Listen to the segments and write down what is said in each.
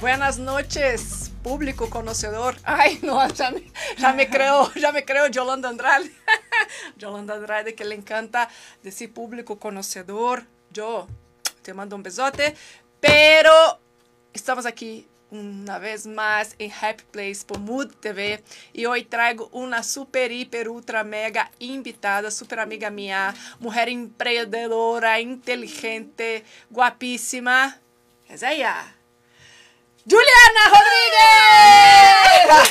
Buenas noches, público conocedor. Ay, no, ya me, ya me creo, ya me creo Yolanda Andrade. Yolanda Andrade que le encanta decir público conocedor. Yo te mando un besote, pero estamos aquí una vez más en Happy Place por Mood TV y hoy traigo una super, hiper, ultra, mega invitada, super amiga mía, mujer emprendedora, inteligente, guapísima. Es ella. Juliana Rodríguez!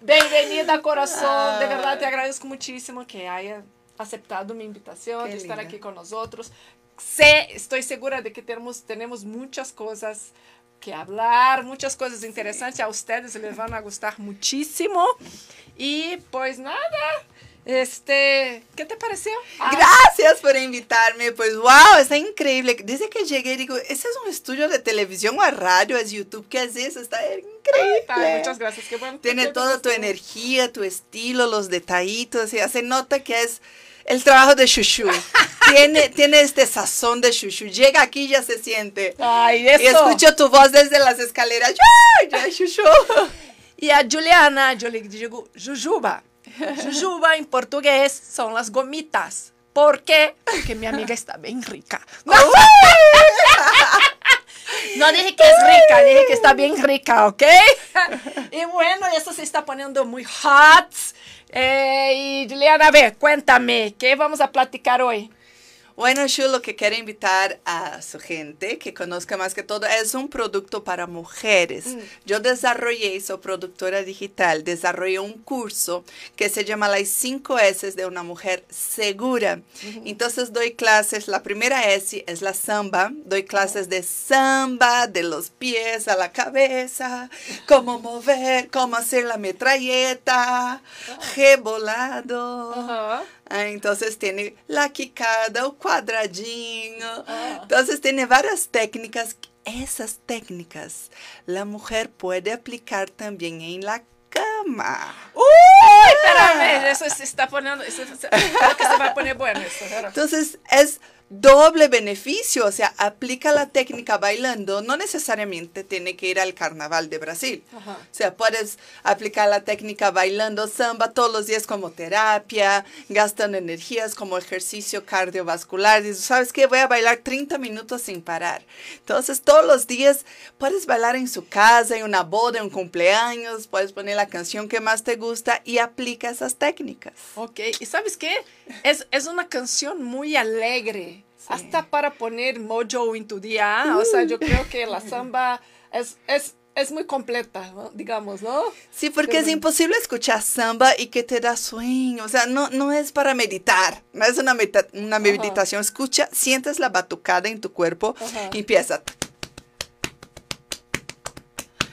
Bienvenida, corazón. De verdad te agradezco muchísimo que haya aceptado mi invitación Qué de estar linda. aquí con nosotros. Sé, estoy segura de que tenemos, tenemos muchas cosas que hablar, muchas cosas interesantes. A ustedes les van a gustar muchísimo. Y pues nada, este, ¿qué te pareció? Ah, Gracias por invitarme. Pues wow, está increíble. Desde que llegué digo, ¿ese es un estudio de televisión o radio? ¿Es YouTube? ¿Qué es eso? Está increíble. ay, muchas gracias. Qué bueno. Tiene toda tu energía, tu estilo, los detallitos. Y se nota que es el trabajo de Shushu. tiene, tiene este sazón de Shushu. Llega aquí y ya se siente. Ay, Y eso. escucho tu voz desde las escaleras. ¡Ya, ya, Shushu! E a Juliana, yo le digo Jujuba. Jujuba em português são as gomitas. Por quê? Porque minha amiga está bem rica. No dije que es rica, dije que está bien rica, ¿ok? Y bueno, eso se está poniendo muy hot. Eh, y Juliana, a ver, cuéntame, ¿qué vamos a platicar hoy? Bueno, Shu, lo que quiero invitar a su gente que conozca más que todo es un producto para mujeres. Yo desarrollé, soy productora digital, desarrollé un curso que se llama Las 5 S de una mujer segura. Entonces doy clases, la primera S es la samba, doy clases de samba, de los pies a la cabeza, cómo mover, cómo hacer la metralleta, rebolado. Ajá. Ah, entonces tiene la quicada, o cuadradinho. Entonces tiene varias técnicas. Esas técnicas la mujer puede aplicar también en la cama. Uy, espérame, eso se está poniendo, eso, se- creo que se va a poner bueno esto. espera. Entonces es doble beneficio, o sea, aplica la técnica bailando, no necesariamente tiene que ir al carnaval de Brasil. Ajá. O sea, puedes aplicar la técnica bailando samba todos los días como terapia, gastando energías como ejercicio cardiovascular. Dices, ¿sabes qué? Voy a bailar 30 minutos sin parar. Entonces, todos los días puedes bailar en su casa, en una boda, en un cumpleaños, puedes poner la canción que más te gusta y aplica esas técnicas. Ok, y sabes qué? Es, es una canción muy alegre, hasta para poner mojo en tu día. O sea, yo creo que la samba es, es, es muy completa, ¿no? digamos, ¿no? Sí, porque es imposible escuchar samba y que te da sueño. O sea, no, no es para meditar, no es una, meta- una meditación. Escucha, sientes la batucada en tu cuerpo Ajá. y empieza.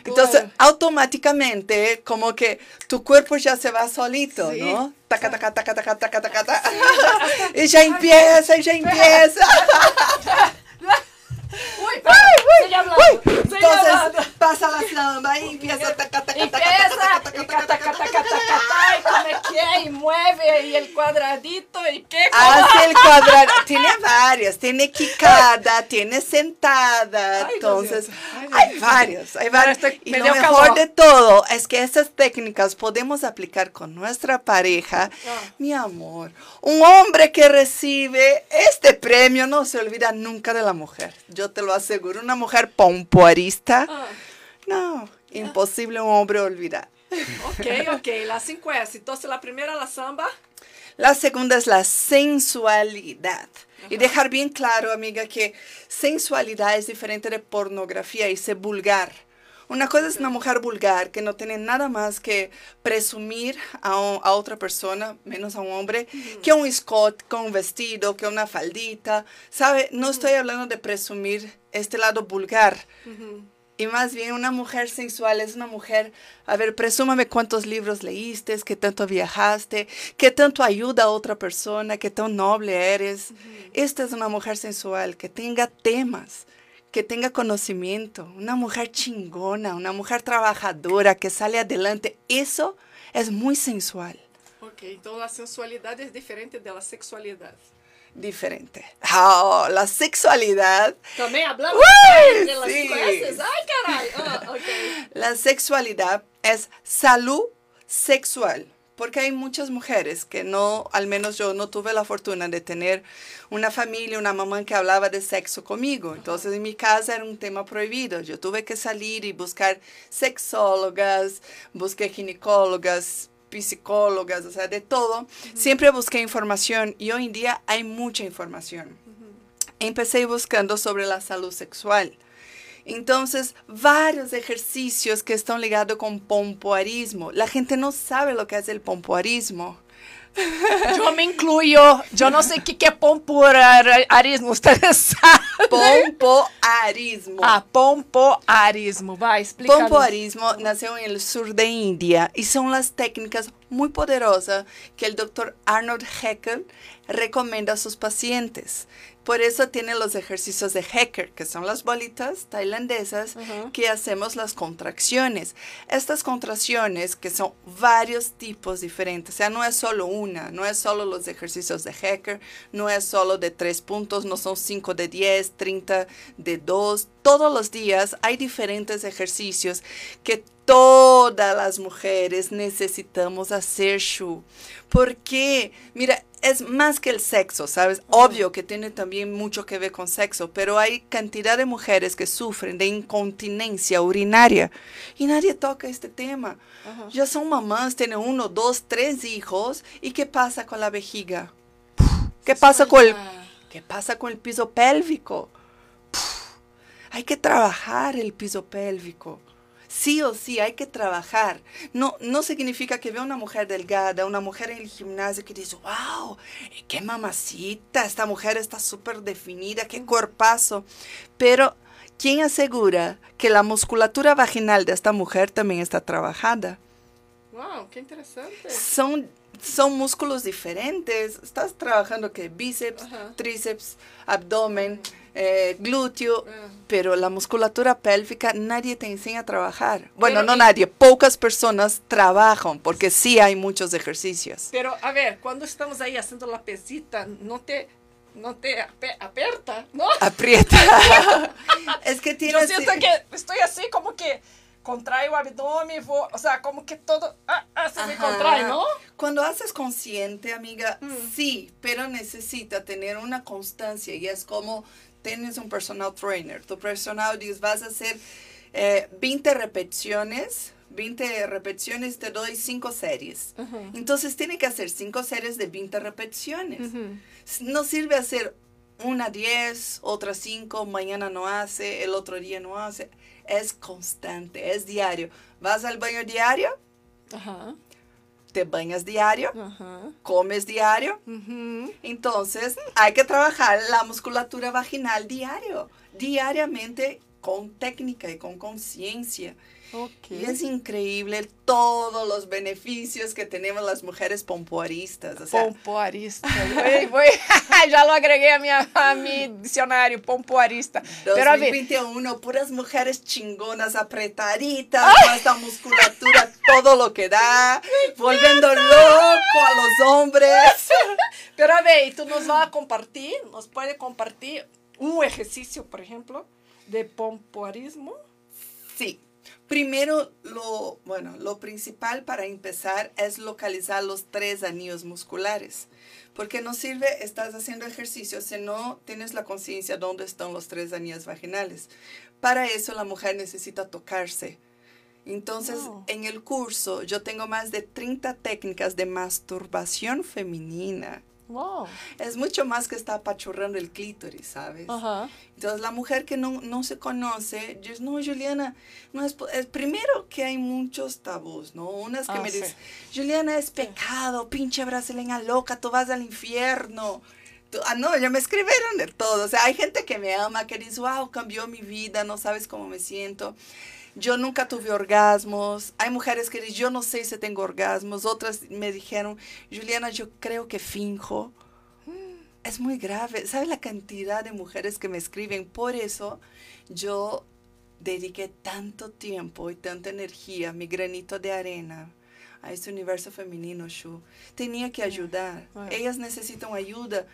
Entonces, Claro. automáticamente, como que tu cuerpo ya se va solito, Sí. ¿no? Taca, taca, taca, taca, taca, taca, taca. Y ya empieza, y ya empieza. Uy, uy, Entonces, pasa la samba y empieza. taca, taca, y y mueve, y el cuadradito, y qué. Hace el cuadrado. Tiene varias. Tiene quicada, tiene sentada. Entonces, hay varios. Hay varios. Y lo mejor de todo es que esas técnicas podemos aplicar con nuestra pareja. Ah. Mi amor, un hombre que recibe este premio no se olvida nunca de la mujer. Yo te lo aseguro. Una mujer pompoarista. Ah, No, imposible un hombre olvidar. ok, ok, las cinco S. Entonces, la primera, la samba. La segunda es la sensualidad. Y dejar bien claro, amiga, que sensualidad es diferente de pornografía y ser vulgar. Una cosa es una mujer vulgar que no tiene nada más que presumir a, un- a otra persona, menos a un hombre, que un escote, que un vestido, que una faldita. ¿Sabe? No estoy hablando de presumir este lado vulgar. Y más bien una mujer sensual es una mujer, a ver, presúmame cuántos libros leíste, qué tanto viajaste, qué tanto ayuda a otra persona, qué tan noble eres. Esta es una mujer sensual, que tenga temas, que tenga conocimiento, una mujer chingona, una mujer trabajadora, que sale adelante. Eso es muy sensual, Ok, então a sensualidade é diferente da sexualidade. diferente. Ah, la sexualidad Também hablamos Uy, de las sí. S's. Ay, caray. La sexualidad es salud sexual porque hay muchas mujeres que no, al menos yo no tuve la fortuna de tener una familia, una mamá que hablaba de sexo conmigo. Entonces en mi casa era un tema prohibido. Yo tuve que salir y buscar sexólogas, busqué ginecólogas, psicólogas, o sea, de todo. Siempre busqué información y hoy en día hay mucha información. Empecé buscando sobre la salud sexual. Entonces, varios ejercicios que están ligados con pompoarismo. La gente no sabe lo que es el pompoarismo. Yo me incluyo. Yo no sé qué, qué pompoarismo. Ustedes saben. Pompoarismo. Ah, pompoarismo. Va, explícanos. Pompoarismo nació en el sur de India y son las técnicas muy poderosas que el doctor Arnold Heckel recomienda a sus pacientes. Por eso tiene los ejercicios de Hecker, que son las bolitas tailandesas que hacemos las contracciones. Estas contracciones, que son varios tipos diferentes, o sea, no es solo una, no es solo los ejercicios de Hecker, no es solo de tres puntos, no son cinco de diez, treinta de dos. Todos los días hay diferentes ejercicios que todas las mujeres necesitamos hacer, Shu. Porque, mira, es más que el sexo, ¿sabes? Obvio que tiene también mucho que ver con sexo, pero hay cantidad de mujeres que sufren de incontinencia urinaria y nadie toca este tema. Ya son mamás, tienen uno, dos, tres hijos y ¿qué pasa con la vejiga? ¿Qué pasa con el, qué pasa con el piso pélvico? Hay que trabajar el piso pélvico sí o sí hay que trabajar. No, no significa que vea una mujer delgada, una mujer en el gimnasio que dice, wow, qué mamacita, esta mujer está súper definida, qué cuerpazo. Pero, ¿quién asegura que la musculatura vaginal de esta mujer también está trabajada? Wow, qué interesante. Son son músculos diferentes. Estás trabajando que bíceps, tríceps, abdomen, eh, glúteo, ah. pero la musculatura pélvica nadie te enseña a trabajar. Bueno, no nadie, pocas personas trabajan porque sí hay muchos ejercicios. Pero a ver, cuando estamos ahí haciendo la pesita, no te no te aprieta, ¿no? Aprieta. es que tienes... Yo siento que estoy así como que contrae o abdomen, o sea, como que todo ah, ah, se me contrae, ¿no? Cuando haces consciente, amiga, mm. sí, pero necesita tener una constancia y es como tienes un personal trainer, tu personal dice, vas a hacer 20 eh, repeticiones, 20 repeticiones, te doy 5 series. Entonces tiene que hacer 5 series de 20 repeticiones. No sirve hacer una 10, otra 5, mañana no hace, el otro día no hace es constante, es diario. Vas al baño diario, te bañas diario, comes diario. Entonces hay que trabajar la musculatura vaginal diario, diariamente con técnica y con conciencia. Y es increíble todos los beneficios que tenemos las mujeres pompoaristas. O pompoaristas. ya lo agregué a mi, a mi diccionario, pompoarista. 2021, puras mujeres chingonas, apretaditas, con esta musculatura, todo lo que da, volviendo loco a los hombres. Pero a ver, ¿tú nos vas a compartir? ¿Nos puede compartir un ejercicio, por ejemplo, de pompoarismo? Sí. Primero, lo, bueno, lo principal para empezar es localizar los tres anillos musculares. Porque no sirve, estás haciendo ejercicio si no tienes la conciencia dónde están los tres anillos vaginales. Para eso la mujer necesita tocarse. Entonces, en el curso yo tengo más de 30 técnicas de masturbación femenina Wow. Es mucho más que estar apachurrando el clítoris, ¿sabes? Entonces, la mujer que no, no se conoce, yo, no, Juliana, no es, primero que hay muchos tabús, ¿no? Unas que ah, me dicen, Juliana, es pecado, pinche brasileña loca, tú vas al infierno. ah, no, ya me escribieron de todo. O sea, hay gente que me ama, que dice, wow, cambió mi vida, no sabes cómo me siento. Yo nunca tuve orgasmos. Hay mujeres que dicen, yo no sé si tengo orgasmos. Otras me dijeron, Juliana, yo creo que finjo. Es muy grave. ¿Sabe la cantidad de mujeres que me escriben? Por eso yo dediqué tanto tiempo y tanta energía, mi granito de arena a este universo femenino, Shu. Tenía que ayudar. Ellas necesitan ayuda.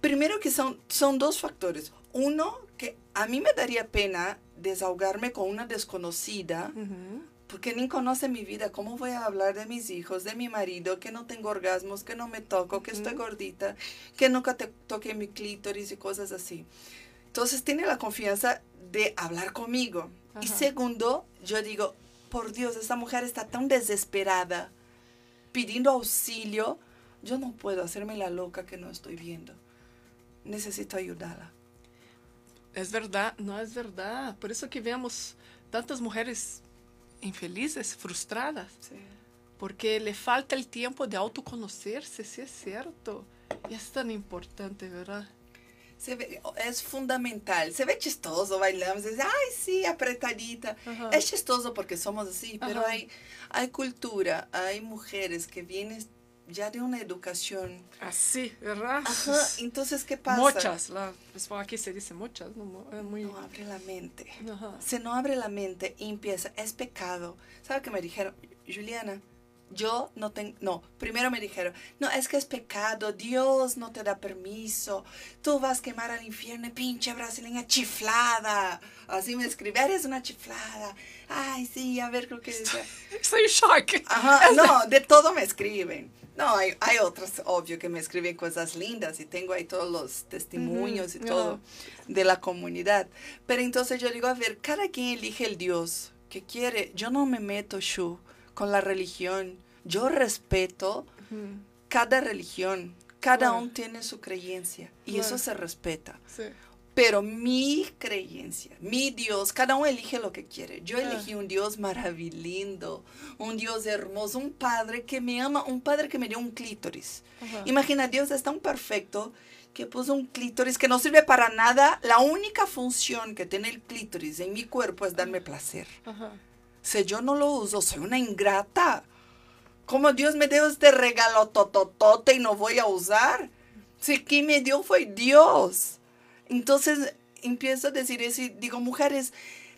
Primero que son, son dos factores. Uno, que a mí me daría pena desahogarme con una desconocida, porque ni conoce mi vida, ¿cómo voy a hablar de mis hijos, de mi marido, que no tengo orgasmos, que no me toco, que estoy gordita, que nunca te toque mi clítoris y cosas así? Entonces tiene la confianza de hablar conmigo. Y segundo, yo digo, por Dios, esta mujer está tan desesperada, pidiendo auxilio, yo no puedo hacerme la loca que no estoy viendo. Necesito ayudarla. Es verdad, no es verdad. Por eso que vemos tantas mujeres infelices, frustradas. Porque le falta el tiempo de autoconocerse, si es cierto. Y es tan importante, ¿verdad? Se ve, es fundamental. Se ve chistoso, bailamos, dice, ay, sí, apretadita. Es chistoso porque somos así, pero hay, hay cultura, hay mujeres que vienen ya de una educación. Así, ¿verdad? Ajá, entonces, ¿qué pasa? Muchas, la, pues, aquí se dice muchas, no, muy... no abre la mente. Se no abre la mente y empieza, es pecado. ¿Sabe qué me dijeron? Juliana, yo no tengo, no, primero me dijeron, no, es que es pecado, Dios no te da permiso, tú vas a quemar al infierno, pinche brasileña chiflada. Así me escribe, eres una chiflada. Ay, sí, a ver, creo que... Estoy, estoy shock. Ajá, no, de todo me escriben. No, hay, hay otros, obvio, que me escriben cosas lindas y tengo ahí todos los testimonios y todo de la comunidad. Pero entonces yo digo, a ver, cada quien elige el Dios que quiere. Yo no me meto, Shu, con la religión. Yo respeto cada religión. Cada uno tiene su creencia y eso se respeta. Sí. Pero mi creencia, mi Dios, cada uno elige lo que quiere. Yo elegí un Dios maravilloso, un Dios hermoso, un Padre que me ama, un Padre que me dio un clítoris. Imagina, Dios es tan perfecto que puso un clítoris que no sirve para nada. La única función que tiene el clítoris en mi cuerpo es darme placer. Si yo no lo uso, soy una ingrata. ¿Cómo Dios me dio este regalo tototote y no voy a usar? Si quien me dio fue Dios. Entonces empiezo a decir eso y digo, mujeres,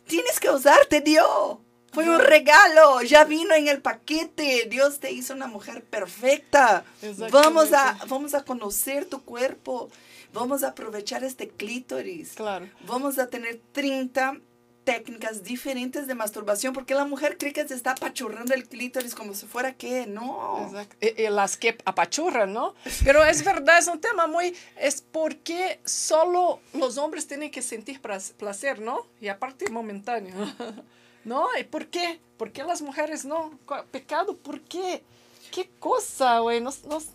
tienes que usar, te dio. Fue un regalo, ya vino en el paquete. Dios te hizo una mujer perfecta. Vamos a, vamos a conocer tu cuerpo. Vamos a aprovechar este clítoris. Claro. Vamos a tener 30 técnicas diferentes de masturbación, porque la mujer cree que se está apachurrando el clítoris como si fuera que, no. Exacto. Y, las que apachurran, ¿no? Pero es verdad, es un tema muy, es porque solo los hombres tienen que sentir placer, ¿no? Y aparte momentáneo. ¿No? ¿Y por qué? ¿Por qué las mujeres no? Pecado, ¿por qué? ¿Qué cosa, güey? Nos, nos...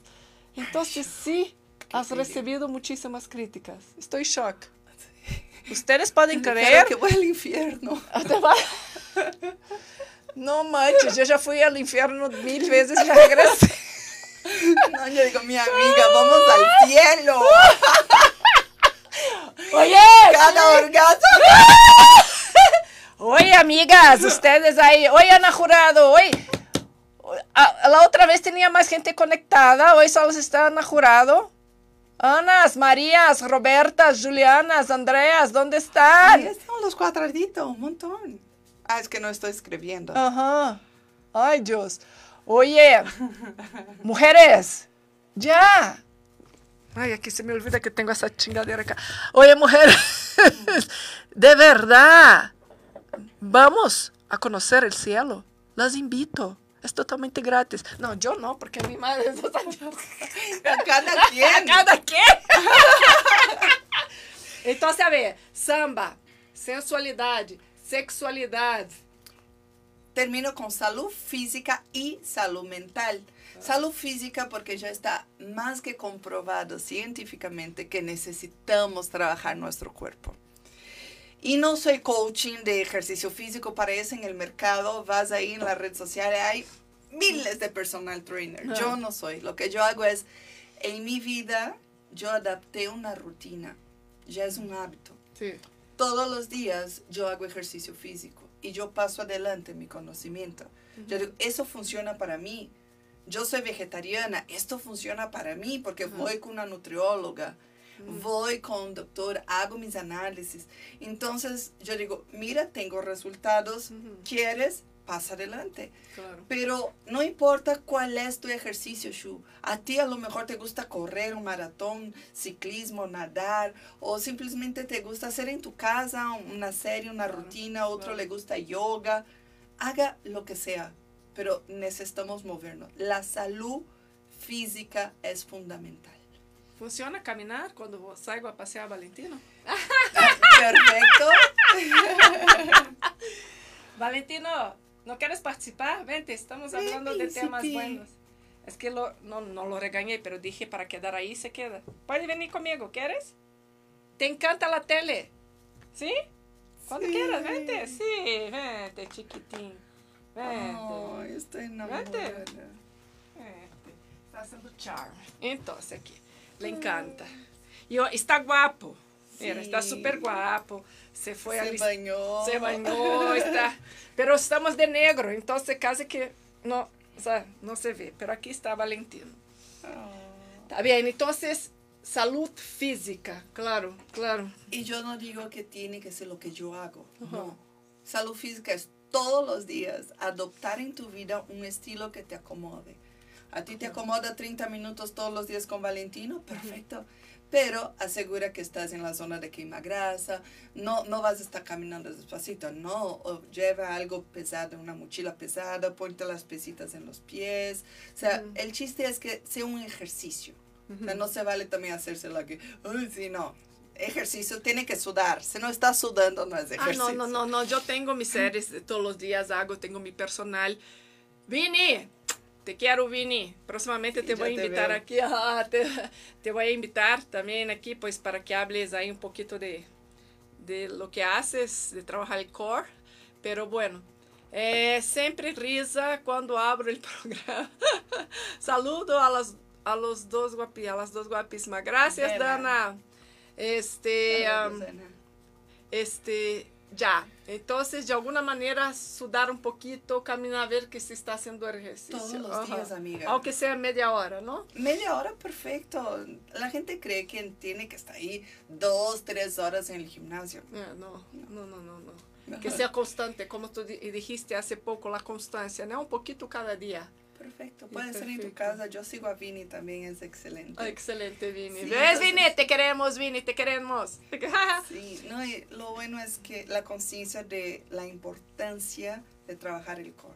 Entonces sí, has recibido muchísimas críticas. Estoy shock. Ustedes pueden creer. que voy al infierno. No manches, yo ya fui al infierno mil veces y regresé. No, yo digo, mi amiga, vamos al cielo. Oye, cada orgasmo. Oye, amigas, ustedes ahí, oye, Ana Jurado, hoy. La otra vez tenía más gente conectada, hoy solo está Ana Jurado. Anas, Marías, Robertas, Julianas, Andreas, ¿dónde están? Ahí están los cuadraditos, un montón. Ah, es que no estoy escribiendo. Ajá. Ay, Dios. Oye, mujeres, ya. Ay, aquí se me olvida que tengo esa chingadera acá. Oye, mujeres, de verdad, vamos a conocer el cielo. Las invito es totalmente gratis. No, yo no, porque mi madre es A cada quien. A cada quien. Entonces, a ver, samba, sensualidade, sexualidade. Termino con salud física y salud mental. Salud física porque ya está más que comprobado científicamente que necesitamos trabajar nuestro cuerpo. Y no soy coaching de ejercicio físico, para eso en el mercado, vas ahí en las redes sociales, hay miles de personal trainer. Yo no soy. Lo que yo hago es, en mi vida, yo adapté una rutina. Ya es un hábito. Sí. Todos los días yo hago ejercicio físico y yo paso adelante mi conocimiento. Yo digo, eso funciona para mí. Yo soy vegetariana, esto funciona para mí porque voy con una nutrióloga voy con un doctor, hago mis análisis. Entonces yo digo, mira, tengo resultados, ¿quieres? Pasa adelante. Claro. Pero no importa cuál es tu ejercicio, Shu. A ti a lo mejor te gusta correr un maratón, ciclismo, nadar, o simplemente te gusta hacer en tu casa una serie, una Claro, rutina, otro claro. le gusta yoga. Haga lo que sea, pero necesitamos movernos. La salud física es fundamental. Funciona caminar quando vou- salgo a passear Valentino? Perfecto. Valentino, ¿no quieres participar? Vente, estamos hablando de temas buenos. Es que lo, no, no lo regañé, pero dije para quedar ahí se queda. Puedes venir conmigo, ¿quieres? ¿Te encanta la tele? ¿Sí? Cuando Sí. quieras, vente. Sí, vente, chiquitín. Vente. Ay, estoy enamorada. Vente. Está haciendo charme. Entonces, aquí, le encanta. Y ó, está guapo. Mira, está Sí. súper guapo. Se fue Se bañó. Se bañó, está. Pero estamos de negro, entonces casi que no, o sea, no se ve. Pero aquí está Valentino. Ah. Está bien, entonces, salud física, claro, claro. Y yo no digo que tiene que ser lo que yo hago. Ajá. No. Salud física es todos los días adoptar en tu vida un estilo que te acomode. A ti te acomoda 30 minutos todos los días con Valentino, perfecto. Pero asegura que estás en la zona de quema grasa, no, no vas a estar caminando despacito, no, o lleva algo pesado, una mochila pesada, ponte las pesitas en los pies. O sea, Ujú. el chiste es que sea un ejercicio. O sea, no se vale también hacerse la que, ay, sí, no. Ejercicio tiene que sudar. Si no está sudando, no es Ah, ejercicio. no, no, no, no, yo tengo mis series de todos los días, hago, tengo mi personal. Vini, te quiero, Vini. Próximamente Sí, te ya voy a te invitar veo. aquí, ah, te, te voy a invitar también aquí, pues para que hables ahí un poquito de, de lo que haces, de trabajar el core. Pero bueno, eh, siempre risa cuando abro el programa. Saludo a las a los dos guapi, a las dos guapísimas. Gracias, De nada. Dana. Este, Hola, am, Rosana. este, ya. Entonces, de alguna manera, sudar un poquito, caminar a ver que se está haciendo ejercicio. Todos los Ajá. días, amiga. Aunque sea media hora, ¿no? Media hora, perfecto. La gente cree que tiene que estar ahí dos, tres horas en el gimnasio. Eh, no, no, no, no, no. Que sea constante, como tú di- dijiste hace poco, la constancia, ¿no? Un poquito cada día. Perfecto. Puede ser en tu casa. Yo sigo a Vini también, es excelente. Ah, excelente, Vini. Sí, ¿Ves, Vini? Te queremos, Vini, te queremos. Sí, no, y lo bueno es que la conciencia de la importancia de trabajar el core.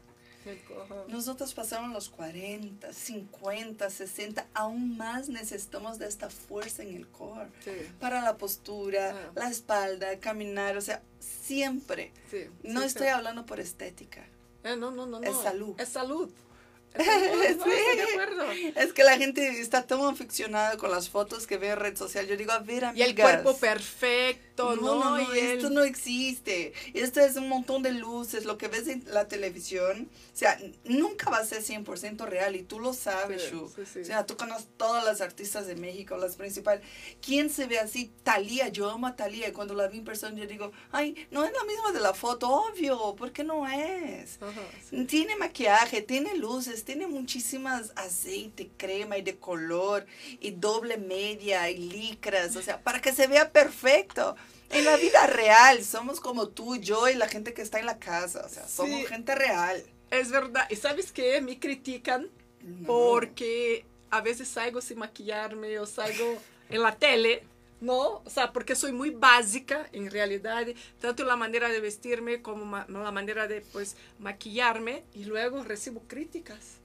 Nosotros pasamos los 40, 50, 60, aún más necesitamos de esta fuerza en el core. Sí, Para la postura, Ah. la espalda, caminar, o sea, siempre. sí. No sí, estoy hablando por estética. Eh, no, no, no, no. Es salud. Es salud. De acuerdo. Es que la gente está tan aficionada con las fotos que ve en red social. Yo digo, a ver, Y amigas. el cuerpo perfecto, No, ¿no? no, no, Y esto no existe. Esto es un montón de luces, lo que ves en la televisión. O sea, nunca va a ser 100% real y tú lo sabes, Sí, Shu. sí, sí. O sea, tú conoces todas las artistas de México, las principales. ¿Quién se ve así? Talía, yo amo a Talía. Y cuando la vi en persona, yo digo, ay, no es la misma de la foto, obvio, porque no es. Ajá. Tiene maquillaje, tiene luces, tiene muchísimas aceite, crema y de color, y doble media y licras, o sea, para que se vea perfecto. En la vida real somos como tú, yo y la gente que está en la casa, o sea, somos Sí. gente real. Es verdad. ¿Y sabes qué? Me critican No. porque a veces salgo sin maquillarme o salgo en la tele, ¿no? O sea, porque soy muy básica en realidad, tanto la manera de vestirme como ma- la manera de, pues, maquillarme y luego recibo críticas.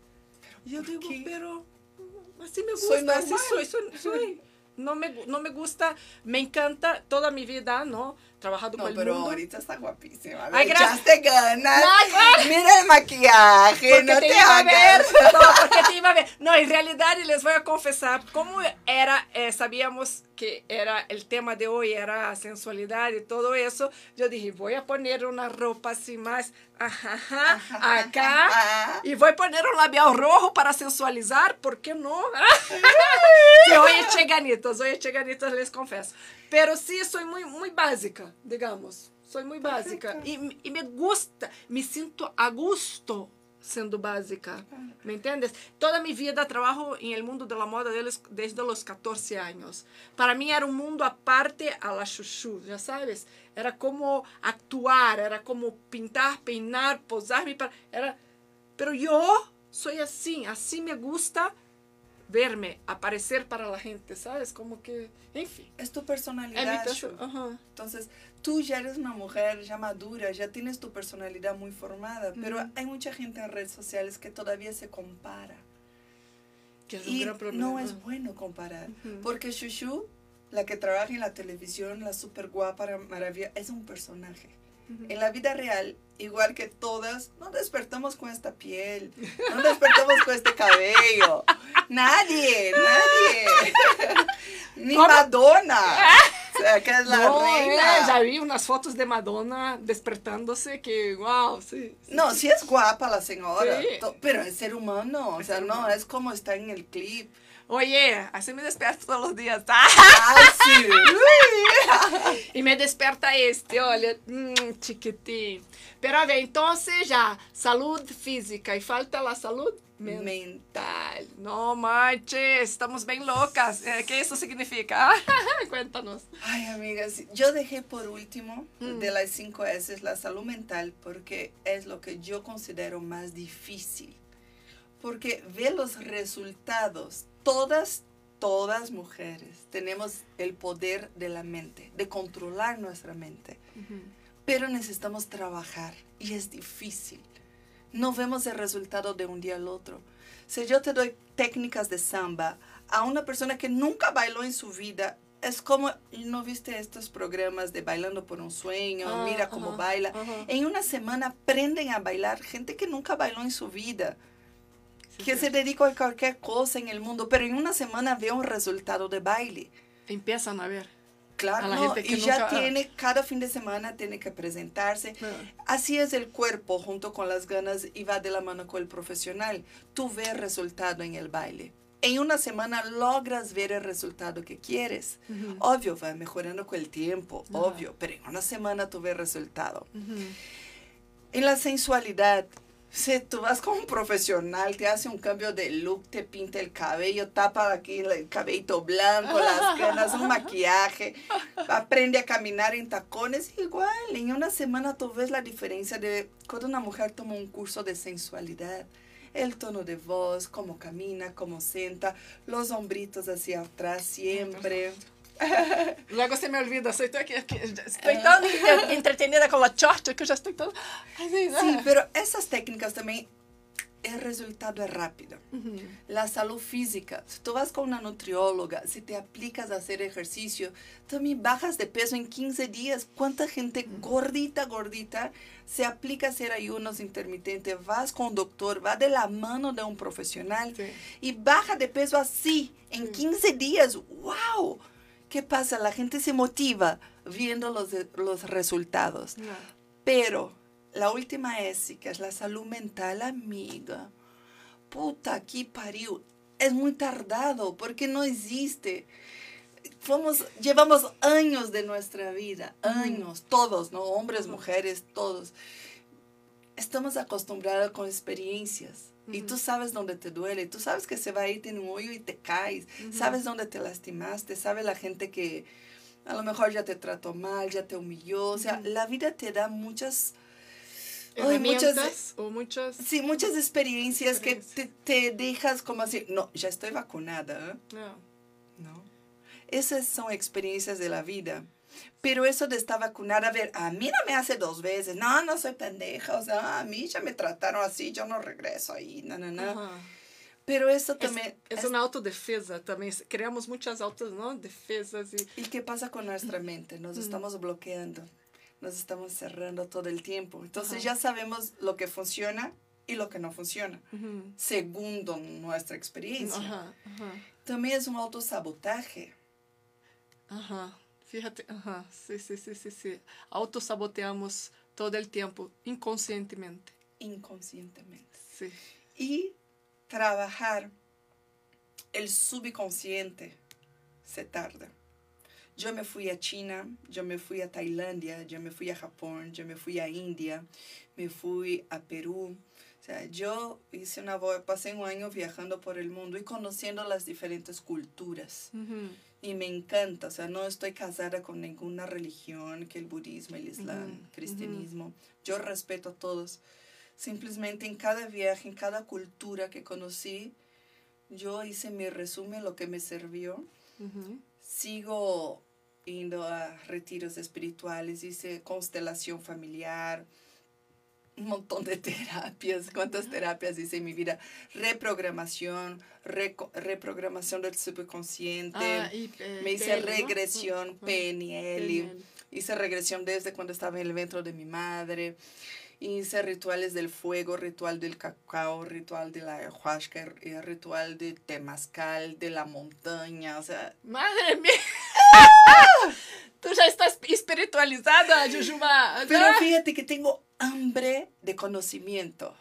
Y yo ¿por digo, qué? pero mm, así me Soy gusta, así normal. soy, soy, soy. No me, no me gusta, me encanta toda mi vida, ¿no? Trabajado No, con el pero mundo. ahorita está guapísima. Ay, gracias. echaste ganas. Mira el maquillaje, Porque no te, te, a ver, hagas. no, porque te iba a ver. No, en realidad les voy a confesar, como era, eh, sabíamos que era el tema de hoy, era sensualidad y todo eso, yo dije, voy a poner una ropa así más, ajá, ajá, acá, Ajá. y voy a poner un labial rojo para sensualizar, ¿por qué no? Sí, hoy eché ganitas, hoy eché ganitas, les confieso. Pero sí, soy muy, muy básica, digamos. Soy muy básica. Y, y me gusta, me siento a gusto siendo básica, ¿me entiendes? Toda mi vida trabajo en el mundo de la moda desde los 14 años. Para mí era un mundo aparte a la chuchu, ya sabes. Era como actuar, era como pintar, peinar, posarme. Para, era, pero yo soy así, así me gusta verme, aparecer para la gente, ¿sabes? Como que, en fin. Es tu personalidad. Entonces, tú ya eres una mujer ya madura, ya tienes tu personalidad muy formada, pero hay mucha gente en redes sociales que todavía se compara. Que es un gran no es bueno comparar, porque Shushu, la que trabaja en la televisión, la super guapa, maravilla, es un personaje. En la vida real, igual que todas, no despertamos con esta piel, no despertamos con este cabello. Nadie, nadie. Ni Madonna. O sea, que es la reina. ya vi unas fotos de Madonna despertándose que, wow, sí. no, sí es guapa la señora, pero es ser humano, o sea, no, es como está en el clip. Oye, así me despierto todos los días. Ah, sí. y me despierta este, olha, mm, chiquitín. Pero a ver, entonces ya, salud física y falta la salud mental. No manches, estamos bien locas. Eh, ¿Qué eso significa? Cuéntanos. Ay, amigas, yo dejé por último mm. de las cinco S la salud mental porque es lo que yo considero más difícil. Porque ve los resultados todas, todas mujeres tenemos el poder de la mente, de controlar nuestra mente. Pero necesitamos trabajar y es difícil. No vemos el resultado de un día al otro. Si yo te doy técnicas de samba a una persona que nunca bailó en su vida, es como, ¿no viste estos programas de Bailando por un Sueño? Ah, mira cómo baila. En una semana aprenden a bailar gente que nunca bailó en su vida que se dedica a cualquier cosa en el mundo, pero en una semana ve un resultado de baile. Empiezan a ver. Claro, la gente que y ya tiene, cada fin de semana tiene que presentarse. Ah. Así es el cuerpo junto con las ganas y va de la mano con el profesional. Tú ves resultado en el baile. En una semana logras ver el resultado que quieres. Obvio, va mejorando con el tiempo, obvio, pero en una semana tú ves resultado. En la sensualidad, si tú vas con un profesional, te hace un cambio de look, te pinta el cabello, tapa aquí el cabello blanco, las canas, un maquillaje, aprende a caminar en tacones, igual, en una semana tú ves la diferencia de cuando una mujer toma un curso de sensualidad. El tono de voz, cómo camina, cómo sienta, los hombritos hacia atrás siempre. Luego se me olvida, soy aquí, estoy tan entretenida con la chacha que ya estoy tan... Sí, pero esas técnicas también, el resultado es rápido. La salud física, si tú vas con una nutrióloga, si te aplicas a hacer ejercicio, también bajas de peso en 15 días. ¿Cuánta gente gordita, gordita, se aplica a hacer ayunos intermitentes? Vas con un doctor, va de la mano de un profesional y baja de peso así, en 15 días. ¡Wow! ¿Qué pasa? La gente se motiva viendo los, los resultados. Pero la última S, que es la salud mental, amiga. Puta, aquí parió. Es muy tardado porque no existe. llevamos años de nuestra vida, años, todos, ¿no? Hombres, mujeres, todos. Estamos acostumbrados con experiencias y tú sabes dónde te duele, tú sabes que se va a ir en un hoyo y te caes, sabes dónde te lastimaste, sabe la gente que a lo mejor ya te trató mal, ya te humilló, o sea, la vida te da muchas... muchas o muchas sí muchas experiencias, que te, te, dejas como así no ya estoy vacunada no no. Esas son experiencias de la vida pero eso de estar vacunada, a ver, a mí no me hace dos veces. No, no soy pendeja. O sea, a mí ya me trataron así, yo no regreso ahí. No, no, no. Pero eso también... Es, una autodefensa también. Creamos muchas autos, ¿no? Defensas y... ¿Y qué pasa con nuestra mente? Nos estamos bloqueando. Nos estamos cerrando todo el tiempo. Entonces ya sabemos lo que funciona y lo que no funciona, según nuestra experiencia. También es un autosabotaje. Ajá. Fíjate, ajá, sí, sí, sí, sí, sí. Autosaboteamos todo el tiempo, inconscientemente. Inconscientemente. Sí. Y trabajar el subconsciente se tarda. Yo me fui a China, yo me fui a Tailandia, yo me fui a Japón, yo me fui a India, me fui a Perú. Sea, yo hice una pasé un año viajando por el mundo y conociendo las diferentes culturas. Uhum. Y me encanta, o sea, no estoy casada con ninguna religión, que el budismo, el islam, Ujú, cristianismo. Yo respeto a todos. Simplemente en cada viaje, en cada cultura que conocí, yo hice mi resumen, lo que me sirvió. Sigo indo a retiros espirituales, hice constelación familiar, un montón de terapias. ¿Cuántas terapias hice en mi vida? Reprogramación, reprogramación del subconsciente. Ah, eh, Me hice regresión. PNL. PNL. Hice regresión desde cuando estaba en el ventre de mi madre. Hice rituales del fuego, ritual del cacao, ritual de la ayahuasca, eh, ritual de temazcal, de la montaña. O sea, Madre mía! Tú já estás espiritualizada, Jujuma. pero Ah, fíjate que tengo hambre de conocimiento.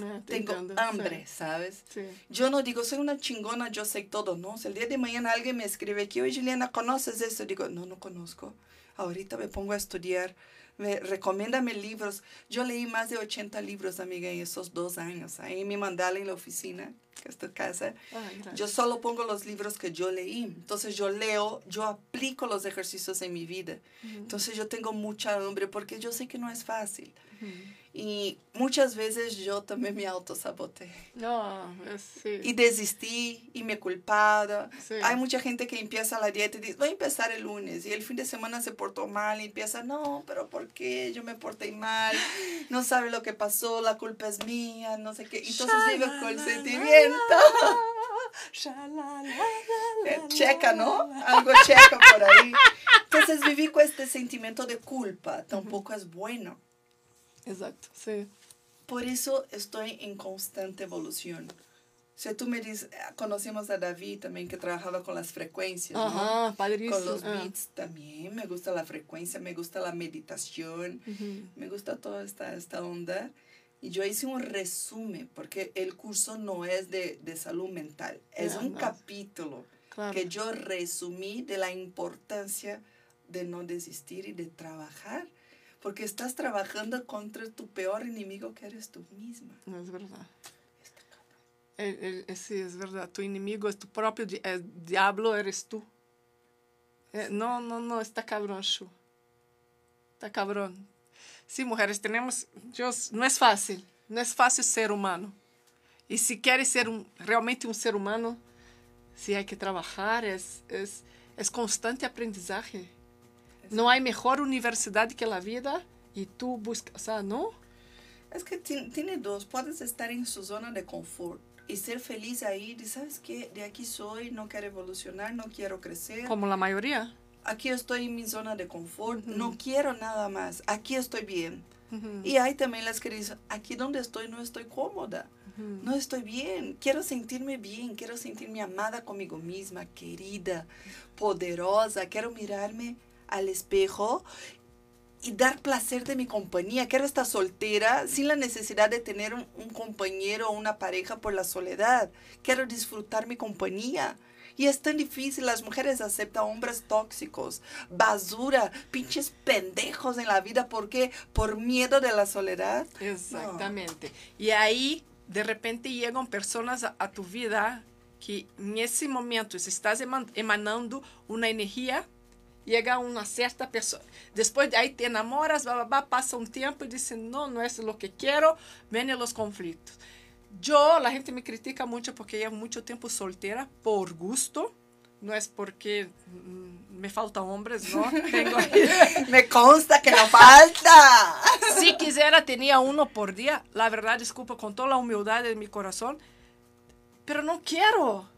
Ah, te Tengo entendo, hambre, ¿sabes? Sí. Yo no digo, soy una chingona, yo sé todo, ¿no? Si el día de mañana alguien me escribe que, oye, Juliana, ¿conoces esto? Digo, no, no conozco. Ahorita me pongo a estudiar. Me, recomiéndame libros. Yo leí más de 80 libros, amiga, en esos dos años. Ahí mi mandala en la oficina, que es tu casa. Gracias. Yo solo pongo los libros que yo leí. Entonces yo leo, yo aplico los ejercicios en mi vida. Entonces yo tengo mucha hambre porque yo sé que no es fácil. Y muchas veces yo también me autosaboteé. No, es, sí. Y desistí y me he culpado. Sí. Hay mucha gente que empieza la dieta y dice, voy a empezar el lunes. Y el fin de semana se portó mal y empieza, no, pero ¿por qué? Yo me porté mal. No sabe lo que pasó, la culpa es mía, no sé qué. Entonces vive con el Sha-la-la-la. sentimiento. Sha-la-la-la-la. Eh, checa, ¿no? Algo checa por ahí. Entonces viví con este sentimiento de culpa. Tampoco es bueno. Exacto, sí. Por eso estoy en constante evolución. Si tú me dices, ah, conocimos a David también que trabajaba con las frecuencias, ¿no? Ajá, padrísimo. Con los Ah. beats también. Me gusta la frecuencia, me gusta la meditación, Ujú. me gusta toda esta, esta onda. Y yo hice un resumen, porque el curso no es de, de salud mental, es Ah, un no. capítulo Claro. que yo resumí de la importancia de no desistir y de trabajar, porque estás trabajando contra tu peor enemigo que eres tú misma. Es verdad. El- el- el- sí, es verdad. Tu inimigo es tu propio di- diablo, eres tú. Eh, no, no, no, está cabrón, Shu. Está cabrón. Sí, mujeres, tenemos. Yo, no es fácil. No es fácil ser humano. Y si quieres ser un, realmente un ser humano, sí hay que trabajar, es, es, es constante aprendizaje. No hay mejor universidad que la vida y tú buscas, o sea, ¿no? Es que ti- tiene dos, puedes estar en su zona de confort y ser feliz ahí, de, ¿sabes qué? De aquí soy, no quiero evolucionar, no quiero crecer. Como la mayoría. Aquí estoy en mi zona de confort, Ujú. no quiero nada más, aquí estoy bien. Ujú. Y hay también las que dicen, aquí donde estoy no estoy cómoda, Ujú. no estoy bien, quiero sentirme bien, quiero sentirme amada conmigo misma, querida, poderosa, quiero mirarme al espejo y dar placer de mi compañía, quiero estar soltera sin la necesidad de tener un, compañero o una pareja por la soledad, quiero disfrutar mi compañía. Y es tan difícil, las mujeres aceptan hombres tóxicos, basura, pinches pendejos en la vida. ¿Por qué? Por miedo de la soledad. Exactamente. Y ahí, de repente, llegan personas a, tu vida que en ese momento estás eman- emanando una energía, llega una cierta persona, después de ahí te enamoras, bla, bla, bla, pasa un tiempo y dicen, no, no es lo que quiero, vienen los conflictos. Yo, la gente me critica mucho porque llevo mucho tiempo soltera por gusto, no es porque mm, me faltan hombres, ¿no? Tengo Me consta que no falta. si quisiera tenía uno por día, la verdad, disculpa, con toda la humildad de mi corazón, pero no quiero.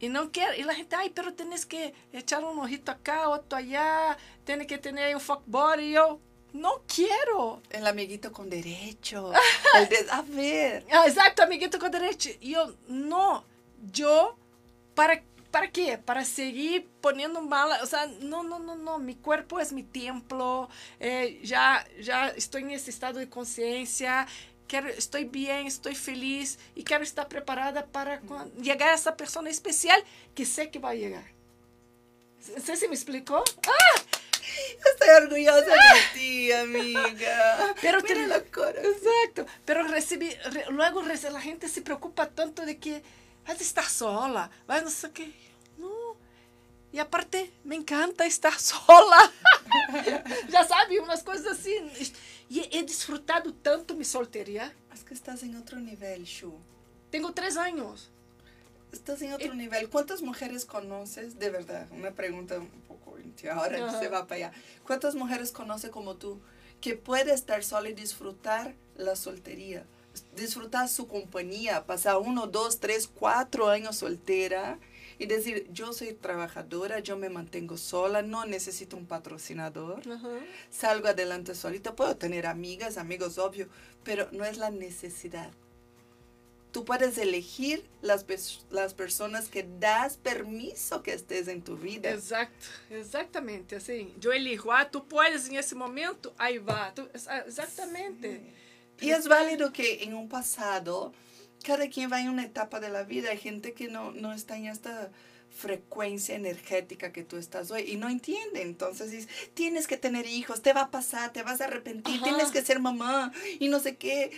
Y no quiero. Y la gente, ay, pero tienes que echar un ojito acá, otro allá, tienes que tener un fuck body. Y yo, no quiero. El amiguito con derecho. El de, a ver. Ah, Exacto, amiguito con derecho. Yo, no, yo, ¿para, ¿para qué? Para seguir poniendo mala, o sea, no, no, no, no, mi cuerpo es mi templo, eh, ya, ya estoy en ese estado de conciencia, quiero, estoy bien, estoy feliz y quiero estar preparada para llegar a esa persona especial que sé que va a llegar. ¿Sí se me explicó? ¡Ah! Estoy orgullosa de ti, amiga. Pero Mira te- la cara. Exacto. Pero recibí, re- luego rece- la gente se preocupa tanto de que vas a estar sola, vas no sé qué. No. Y aparte, me encanta estar sola. ya sabe, unas cosas así. Y he disfrutado tanto mi soltería. Es que estás en otro nivel, Shu. Tengo tres años. Estás en Eh, otro nivel. ¿Cuántas mujeres conoces? De verdad, una pregunta un poco. Ahora Ajá. se va para allá. ¿Cuántas mujeres conoce como tú que puede estar sola y disfrutar la soltería? Disfrutar su compañía, pasar uno, dos, tres, cuatro años soltera y decir, yo soy trabajadora, yo me mantengo sola, no necesito un patrocinador, salgo adelante solita, puedo tener amigas, amigos, obvio, pero no es la necesidad. Tú puedes elegir las, las personas que das permiso que estés en tu vida. Exacto, exatamente assim. Eu elijo, ah, tu puedes em esse momento, aí vá. Tu, exa- exatamente. Y es válido que en un pasado, cada quien va en una etapa de la vida. Hay gente que no, no está en esta frecuencia energética que tú estás hoy y no entiende. Entonces dices, tienes que tener hijos, te va a pasar, te vas a arrepentir, Ajá. tienes que ser mamá y no sé qué.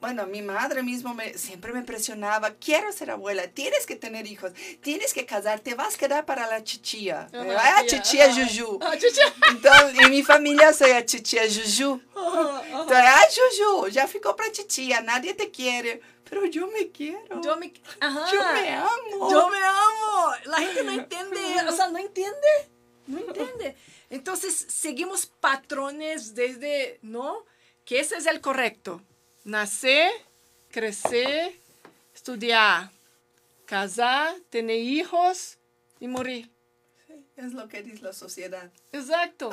Bueno, mi madre mismo me, siempre me presionaba, quiero ser abuela, tienes que tener hijos, tienes que casar, te vas a quedar para la chichilla. Ajá, Ah, tía, chichilla ajá. Juju. Ah, tchau, Entonces, en mi familia soy a chichilla Juju. Entonces, ah, Juju, ya ficó para chichilla, nadie te quiere, pero yo me quiero. Eu me, Ajá. Yo me amo. Yo me amo. La gente no entiende, o sea, no entiende, no entiende. Entonces, seguimos patrones desde, ¿no? Que ese es el correcto. Nacer, crecer, estudiar, casar, tener hijos y morir. Es lo que dice la sociedad. Exacto.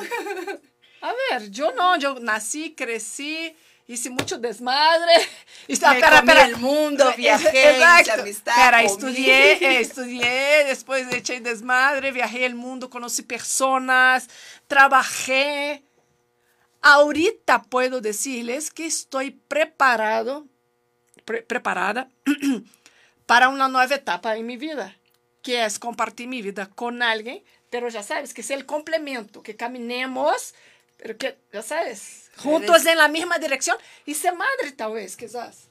A ver, yo no, yo nací, crecí, hice mucho desmadre. Y, Me comí el mundo, viajé, hice amistad, comí. estudié, estudié, después eché desmadre, viajé el mundo, conocí personas, trabajé. Ahorita puedo decirles que estoy preparado, pre- preparada para una nueva etapa en mi vida, que es compartir mi vida con alguien, pero ya sabes, que sea el complemento, que caminemos, pero que, ya sabes, juntos Eres- en la misma dirección y ser madre tal vez, quizás.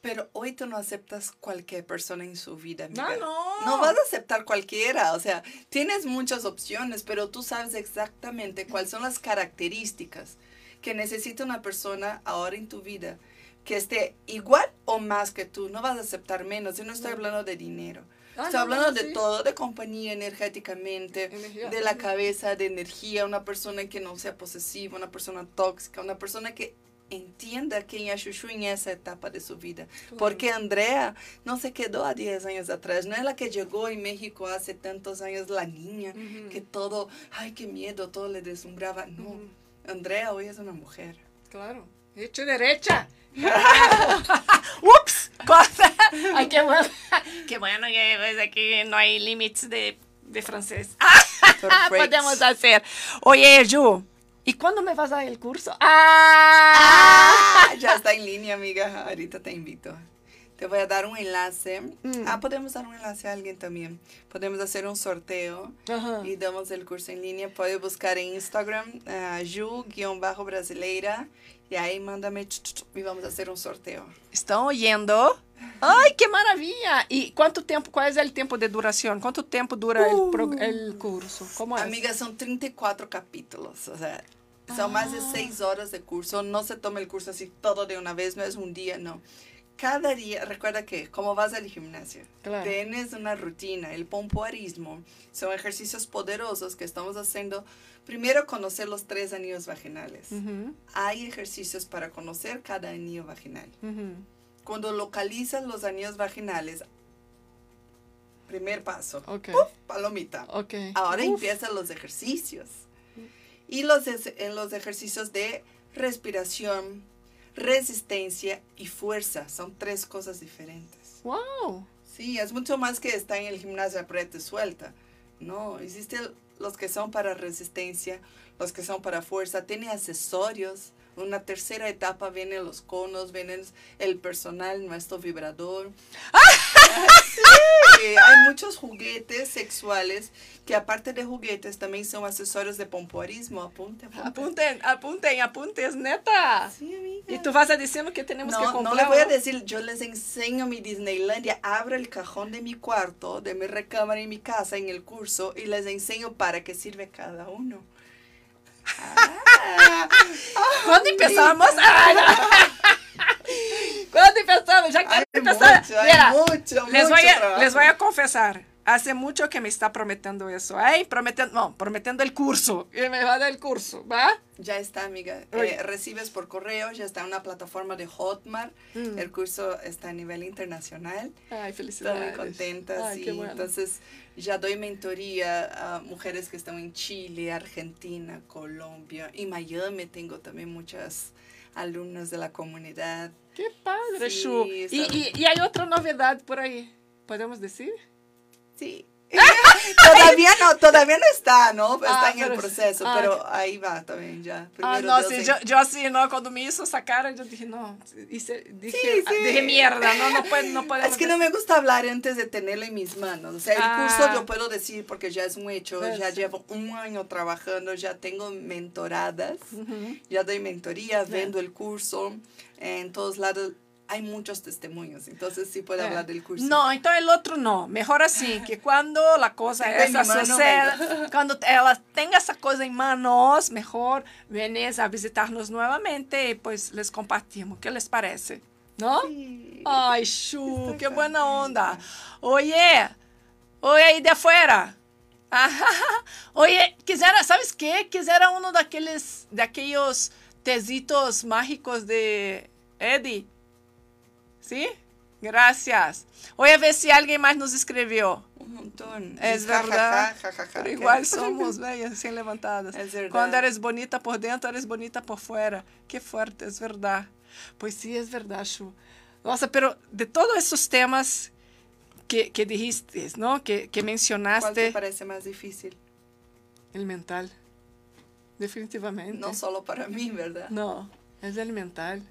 Pero hoy tú no aceptas cualquier persona en su vida. No, amiga. no. No vas a aceptar cualquiera. O sea, tienes muchas opciones, pero tú sabes exactamente cuáles son las características que necesita una persona ahora en tu vida que esté igual o más que tú. No vas a aceptar menos. Yo no estoy No. hablando de dinero. Ah, Estoy no, hablando no, de sí. todo, de compañía energéticamente, Energía. de la cabeza, de energía, una persona que no sea posesiva, una persona tóxica, una persona que entienda quién es Chuchu en esa etapa de su vida. Claro. Porque Andrea no se quedó a 10 años atrás, no es la que llegó en México hace tantos años, la niña, Ujú. que todo, ay, qué miedo, todo le deslumbraba. No, Ujú. Andrea hoy es una mujer. Claro. Hecho derecha. Ups. Cosa. Ay, qué bueno. Qué bueno que pues, aquí no hay límites de, de francés. Podemos hacer. Oye, Ju, ¿y cuándo me vas a dar el curso? ¡Ah! Ah, ya está en línea, amiga. Ahorita te invito. Te voy a dar un enlace. Mm. Ah, podemos dar un enlace a alguien también. Podemos hacer un sorteo Ajá. y damos el curso en línea. Puede buscar en Instagram, uh, ju-brasileira. Y ahí mándame ch, ch, ch, y vamos a hacer un sorteo. ¿Están oyendo? ¡Ay, qué maravilla! ¿Y cuánto tiempo, cuál es el tiempo de duración? ¿Cuánto tiempo dura el, pro- el curso? ¿Cómo es? Amiga, son 34 capítulos. O sea, son más de Ah. 6 horas de curso. No se toma el curso así todo de una vez, no es un día, no. Cada día, recuerda que como vas al gimnasio, Claro. tienes una rutina. El pompoarismo son ejercicios poderosos que estamos haciendo. Primero, conocer los tres anillos vaginales. Ujú, Hay ejercicios para conocer cada anillo vaginal. ujú. Cuando localizas los anillos vaginales, primer paso, Ok. ¡puf! palomita. Ok. Ahora Uf. empiezan los ejercicios. Y los, en los ejercicios de respiración, resistencia y fuerza. Son tres cosas diferentes. Wow. Sí, es mucho más que estar en el gimnasio aprieta y suelta. No, existen los que son para resistencia, los que son para fuerza. Tiene accesorios. Una tercera etapa vienen los conos, vienen el personal, nuestro vibrador. sí, hay muchos juguetes sexuales que aparte de juguetes también son accesorios de pompoarismo. Apunte, apunte. Apunten, apunten, apuntes, neta. Sí, amiga. Y tú vas a diciendo que tenemos que comprar. no les voy a decir, yo les enseño mi Disneylandia, abro el cajón de mi cuarto, de mi recámara en mi casa en el curso y les enseño para qué sirve cada uno. Ah, ¿Cuándo empezamos? Ay, no. ¿Cuándo empezamos? Ya Hay quiero empezar. Mira, mucho, les, mucho voy a, les voy a confesar. Hace mucho que me está prometiendo eso, ¿eh? Prometiendo, no, prometiendo el curso. Y me va a dar el curso, ¿va? Ya está, amiga. Eh, recibes por correo, ya está en una plataforma de Hotmart. Mm. El curso está a nivel internacional. Ay, Estoy felicidades. muy contenta, Ay, sí. qué bueno. Entonces, ya doy mentoría a mujeres que están en Chile, Argentina, Colombia y Miami. Tengo también muchas alumnas de la comunidad. Qué padre, Sí, Shu. Y, está y, y hay otra novedad por ahí. ¿Podemos decir? Sí. todavía no, todavía no está, ¿no? Está Ah, en el proceso, ah, pero ahí va también ya. Ah, no, Dios sí, en- yo, yo así, ¿no? Cuando me hizo esa cara, yo dije, no, hice, dije, Sí, sí. dije mierda, no, no, puede, no podemos Es que no me gusta hablar antes de tenerlo en mis manos. O sea, el Ah. curso yo puedo decir porque ya es un hecho, Pues ya llevo un año trabajando, ya tengo mentoradas, ya doy mentoría, vendo el curso. En todos lados hay muchos testimonios, entonces sí puedo Eh. hablar del curso. No, então el otro no. Mejor así, que cuando la cosa esa mano, suceda, venga. cuando ela tenga esa cosa en manos, mejor vienes a visitarnos nuevamente y pues les compartimos. ¿Qué les parece? ¿No? Sí. Ay, Shu, qué buena onda. Oye, oye ahí de afuera. Ajá. Oye, quisiera, ¿sabes qué? Quisiera uno de aquellos, de aquellos tecitos mágicos de Eddie. ¿Sí? Gracias. Voy a ver si alguien más nos escribió. Un montón. Es verdad. ja, ja, ja. Pero igual somos, bellas, recién levantadas. Es verdad. Cuando eres bonita por dentro, eres bonita por fuera. Qué fuerte, es verdad. Pues sí, es verdad, Shu. Nossa, pero de todos esos temas que, que dijiste, ¿no? Que, que ¿Cuál te mencionaste, parece más difícil? el mental. Definitivamente. No solo para mí, ¿verdad? No, es el mental.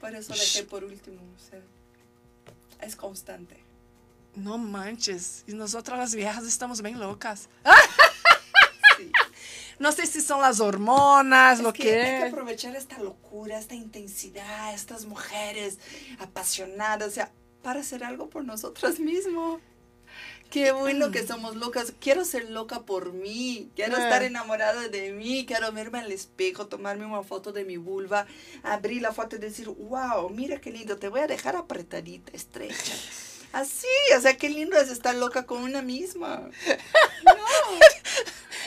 Por eso la dejé por último. O sea, es constante. No manches. Y nosotras las viejas estamos bien locas. Sí. No sé si son las hormonas, Es lo que, que hay que aprovechar esta locura, esta intensidad, estas mujeres apasionadas, o sea, para hacer algo por nosotras mismas. Qué bueno que somos locas. Quiero ser loca por mí. Quiero Eh. estar enamorada de mí. Quiero verme al espejo, tomarme una foto de mi vulva, abrir la foto y decir, wow, mira qué lindo. Te voy a dejar apretadita, estrecha. Así, o sea, qué lindo es estar loca con una misma.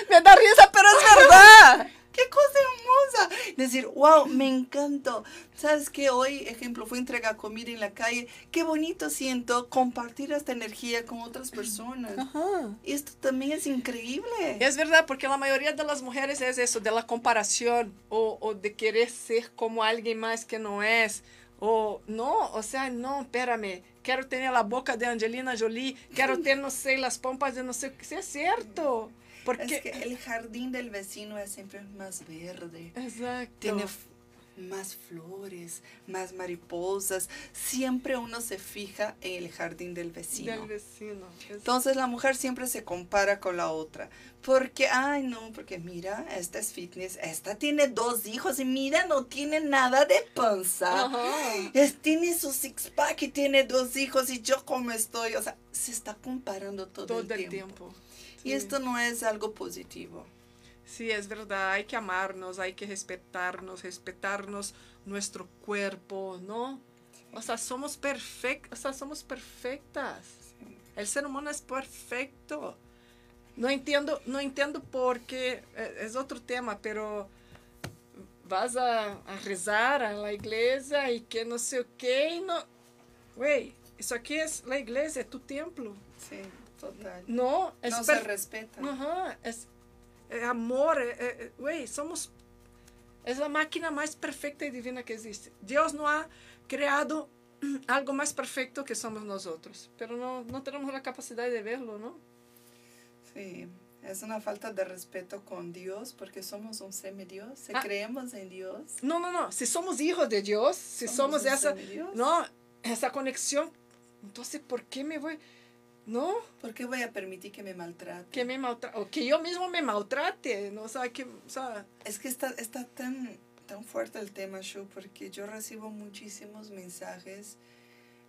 Me da risa, pero es verdad. ¡Qué cosa hermosa! Decir, wow, me encantó. ¿Sabes qué? Hoy, ejemplo, fue entregar comida en la calle. Qué bonito siento compartir esta energía con otras personas. Ajá. Esto también es increíble. Es verdad, porque la mayoría de las mujeres es eso, de la comparación o, o de querer ser como alguien más que no es. O no, o sea, no, espérame, quiero tener la boca de Angelina Jolie, quiero tener, no sé, las pompas de no sé qué. Sí, es cierto. Porque... Es que el jardín del vecino es siempre más verde. Exacto. Tiene más flores, más mariposas. Siempre uno se fija en el jardín del vecino. Del vecino. Es- Entonces la mujer siempre se compara con la otra. Porque, ay, no, porque mira, esta es fitness, esta tiene dos hijos y mira, no tiene nada de panza. Ajá. Es, tiene su six pack y tiene dos hijos y yo como estoy. O sea, se está comparando todo, Todo el el tiempo. tiempo. Y esto no es algo positivo. Sí, es verdad, hay que amarnos, hay que respetarnos, respetarnos nuestro cuerpo, ¿no? O sea, somos perfectas, o sea, somos perfectas. El ser humano es perfecto. No entiendo, no entiendo por qué, eh, es otro tema, pero vas a, a rezar a la iglesia y que no sé qué, y no... Güey, eso aquí es la iglesia, tu templo. Sí, total. No, es No se respeta. Ajá, es, é amor, é, é, é- güey, somos es la máquina más perfecta y divina que existe. Dios no ha creado algo más perfecto que somos nosotros, pero no, no tenemos la capacidad de verlo, ¿no? Sí, es una falta de respeto con Dios porque somos un semidios, si Ah. creemos en Dios. No, no, no, si somos hijos de Dios, si Somos somos, esa, no, esa conexión, entonces, ¿por qué me voy? ¿No? ¿Por qué voy a permitir que me maltrate? Que me maltrate, o que yo mismo me maltrate, ¿no? O sea, que, o sea, Es que está, está tan, tan fuerte el tema, Shu, porque yo recibo muchísimos mensajes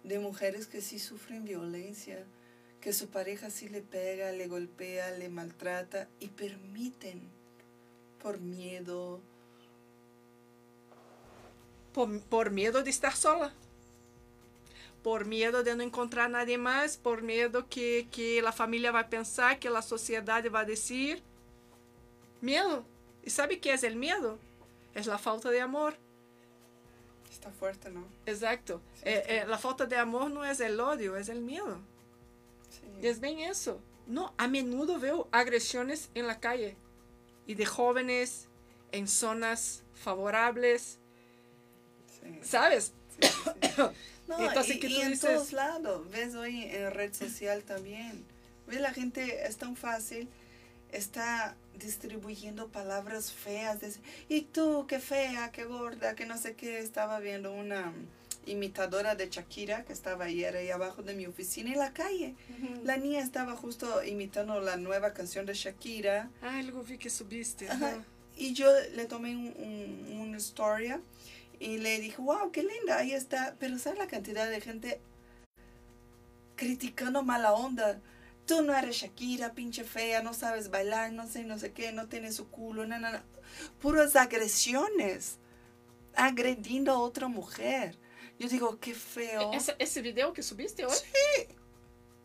de mujeres que sí sufren violencia, que su pareja sí le pega, le golpea, le maltrata y permiten por miedo. por, por miedo de estar sola. Por miedo de no encontrar nadie más, por miedo que, que la familia va a pensar, que la sociedad va a decir. Miedo. ¿Y sabe qué es el miedo? Es la falta de amor. Está fuerte, ¿no? Exacto. Sí, Eh, eh, la falta de amor no es el odio, es el miedo. Sí. Y es bien eso. No, a menudo veo agresiones en la calle y de jóvenes en zonas favorables, sí. ¿sabes? No, Entonces, y, ¿qué y en dices? todos lados, ves hoy en red social también. Ves, la gente es tan fácil, está distribuyendo palabras feas. de- y tú, qué fea, qué gorda, que no sé qué. Estaba viendo una imitadora de Shakira que estaba ayer ahí abajo de mi oficina en la calle. La niña estaba justo imitando la nueva canción de Shakira. Ay, luego vi que subiste. Ajá. ajá. Y yo le tomé un, un- una historia y le dije, wow, qué linda, ahí está. Pero ¿sabes la cantidad de gente criticando mala onda? Tú no eres Shakira, pinche fea, no sabes bailar, no sé, no sé qué, no tienes su culo, no, no, no. Puras agresiones, agrediendo a otra mujer. Yo digo, qué feo. Ese, ese video que subiste hoy?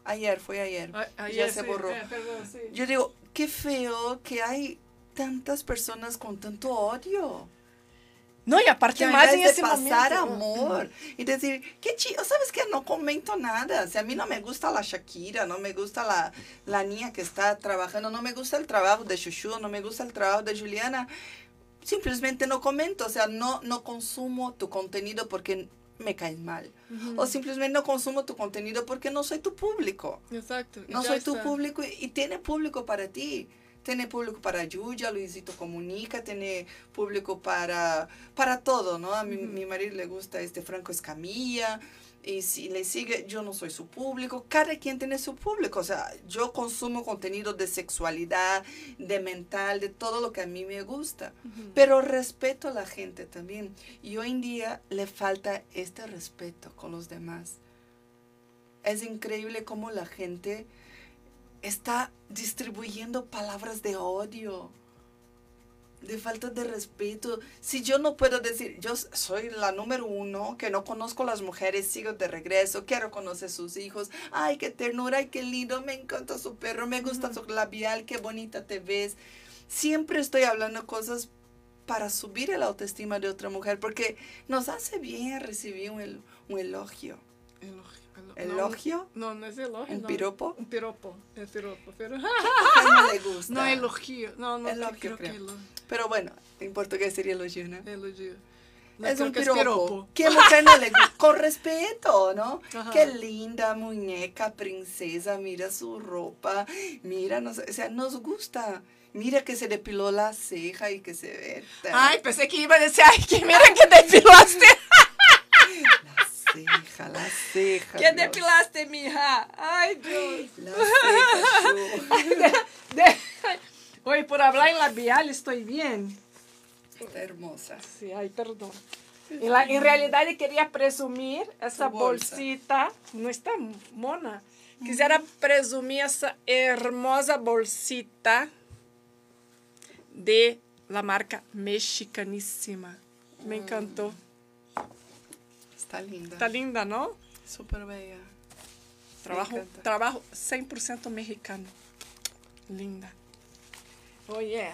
Ayer, fue ayer. A- ya ayer, se sí, borró. eh, perdón, sí. Yo digo, qué feo que hay tantas personas con tanto odio. No, y aparte que más en ese pasar momento. amor y decir, qué chido, ¿sabes qué? No comento nada. Si a mí no me gusta la Shakira, no me gusta la, la niña que está trabajando, no me gusta el trabajo de Shushu, no me gusta el trabajo de Juliana, simplemente no comento. O sea, no, no consumo tu contenido porque me caes mal. O simplemente no consumo tu contenido porque no soy tu público. Exacto. No soy tu está. público y, y tiene público para ti. Tiene público para Yuya, Luisito Comunica, tiene público para, para todo, ¿no? A mi, mi marido le gusta este Franco Escamilla y si le sigue, yo no soy su público. Cada quien tiene su público. O sea, yo consumo contenido de sexualidad, de mental, de todo lo que a mí me gusta. Pero respeto a la gente también. Y hoy en día le falta este respeto con los demás. Es increíble cómo la gente está distribuyendo palabras de odio, de falta de respeto. Si yo no puedo decir, yo soy la número uno, que no conozco las mujeres, sigo de regreso, quiero conocer sus hijos, ay, qué ternura, ay, qué lindo, me encanta su perro, me gusta su labial, qué bonita te ves. Siempre estoy hablando cosas para subir el autoestima de otra mujer, porque nos hace bien recibir un, un elogio. Elogio. Elo- ¿Elogio? No, no es elogio. ¿Un no. piropo? Un piropo. Es piropo. Pero... No le gusta. No, elogio. No, no Elogio, creo creo. que elo- Pero bueno, en portugués sería elogio, ¿no? elogio. No, es un que piropo. ¿Qué mujer no le gusta? Con respeto, ¿no? Ajá. Qué linda muñeca, princesa, mira su ropa, mira, nos, o sea, nos gusta. Mira que se depiló la ceja y que se ve. tan- Ay, pensé que iba a decir, ay, que mira que depilaste. Ceja, la ceja. Dios. depilaste, mija. Ay, Dios. La ceja, Shu. De- Oye, por hablar en labial estoy bien. Está hermosa. Sí, ay, perdón. En, la- en realidad quería presumir esa bolsa. bolsita. No está mona. Quisiera presumir esa hermosa bolsita de la marca mexicanísima. Me encantó. Está linda. Está linda, ¿no? Súper bella. Trabajo, encanta. trabajo 100% mexicano. Linda. Oye,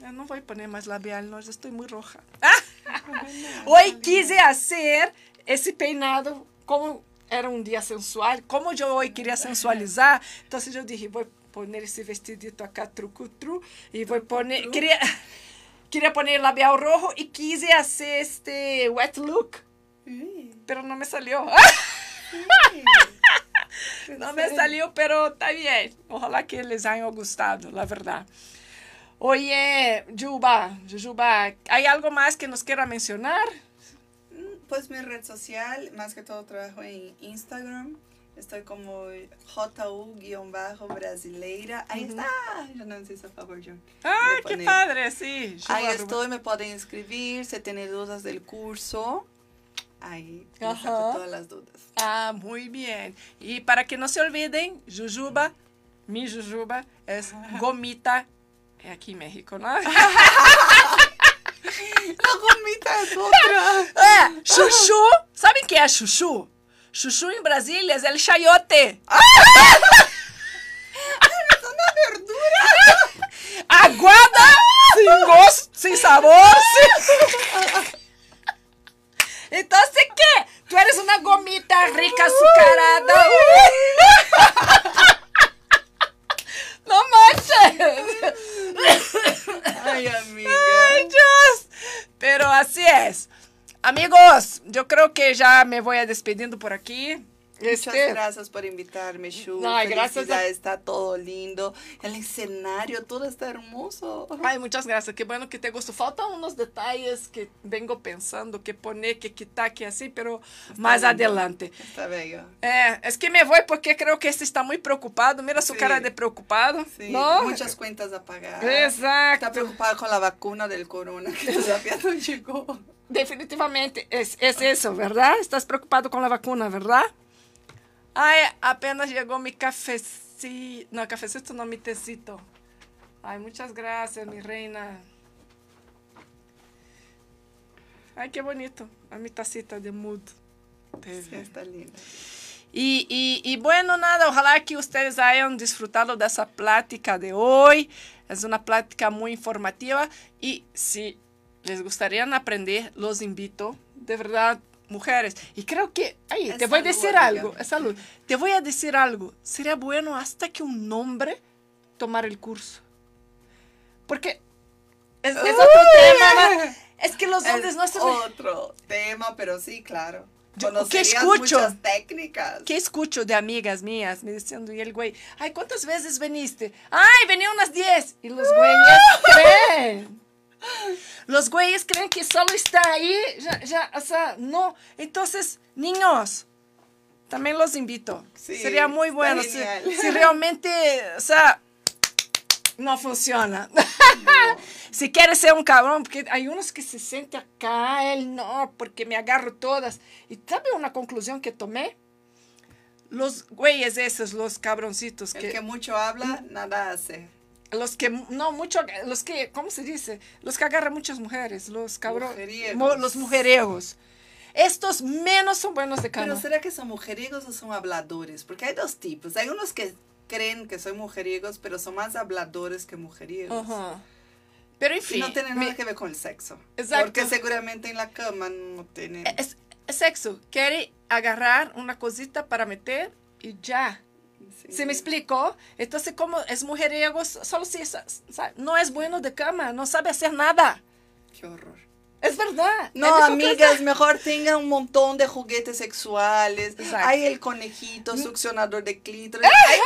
ya no voy a poner más labial, no, ya estoy muy roja. Hoy quise hacer ese peinado como era un día sensual, como yo hoy quería sensualizar, entonces yo dije, voy a poner ese vestidito acá truco tru y voy a poner, quería, quería poner labial rojo y quise hacer este wet look, Sí, pero no me salió. sí. No me salió, pero está bien. Ojalá que les haya gustado, la verdad. Oye, Juba, Juba, ¿hay algo más que nos quiera mencionar? Mm, Pues mi red social, más que todo trabajo en Instagram Estoy como JU-brasileira. Ahí está. Yo no sé si a favor, John. ¡Ay, qué padre! Sí. Ahí estoy, me pueden inscribir. Si tienen dudas del curso, ahí Ajá. todas las dudas. Ah, muy bien. Y para que no se olviden, Jujuba, mi Jujuba, es gomita aquí en México, ¿no? La gomita es otra. É, chuchu. Sabe o que é chuchu? Chuchu em Brasília é el chayote. Yo creo que ya me voy a despidiendo por aquí. Muchas este... gracias por invitarme, Shu. No, gracias. A... Está todo lindo. El escenario, todo está hermoso. Ay, muchas gracias. Qué bueno que te gustó. Faltan unos detalles que vengo pensando que poner, que quitar, que así, pero está más adelante. Está bello. Eh, es que me voy porque creo que este está muy preocupado. Mira su sí. cara de preocupado. Sí, ¿no? muchas cuentas a pagar. Exacto. Está preocupado con la vacuna del corona que todavía no llegó. Definitivamente es, es eso, ¿verdad? Estás preocupado con la vacuna, ¿verdad? Ai, apenas chegou meu cafecito. Não, cafecito não, mi tecito. Ai, muitas graças, mi reina. Ai, que bonito. A mi tacita de mood. Sí, está linda. Y, y, y, bueno, nada, ojalá que ustedes hayan disfrutado de esa plática de hoy. Es una plática muy informativa y si les gustaría aprender, los invito. De verdad, mujeres. Y creo que, ay, es te voy a decir amiga. algo, es salud. Te voy a decir algo. Sería bueno hasta que un hombre tomara el curso. Porque es, es otro tema. Es que los hombres es no se... otro tema, pero sí, claro. Yo, ¿Qué escucho? Muchas técnicas. ¿Qué escucho de amigas mías me diciendo, y el güey, ay, ¿cuántas veces veniste? Ay, venía unas 10. Y los güeyes creen. Los güeyes creen que solo está ahí, ya, ya, o sea, no. Entonces, niños, también los invito. Sí, Sería muy bueno si, si, realmente, o sea, no funciona. No. si quieres ser un cabrón, porque hay unos que se sienten acá, él no, porque me agarro todas. Y ¿sabe una conclusión que tomé? Los güeyes esos, los cabroncitos. El que, que mucho habla, nada hace los que no mucho los que cómo se dice los que agarran muchas mujeres los cabros mujeriegos. los mujeriegos estos menos son buenos de cama. Pero será que son mujeriegos o son habladores porque hay dos tipos. Hay unos que creen que son mujeriegos pero son más habladores que mujeriegos. Uh -huh. pero en fin y no tiene nada que ver con el sexo. Exacto. porque seguramente en la cama no tiene es, es sexo. Quiere agarrar una cosita para meter y ya Sí. ¿Se me explicó? Entonces, como es mujeriego, solo si no es bueno de cama, no sabe hacer nada. Qué horror. Es verdad. No, amigas, mejor tengan un montón de juguetes sexuales. Exacto. Hay el conejito, succionador de clítoris. Hay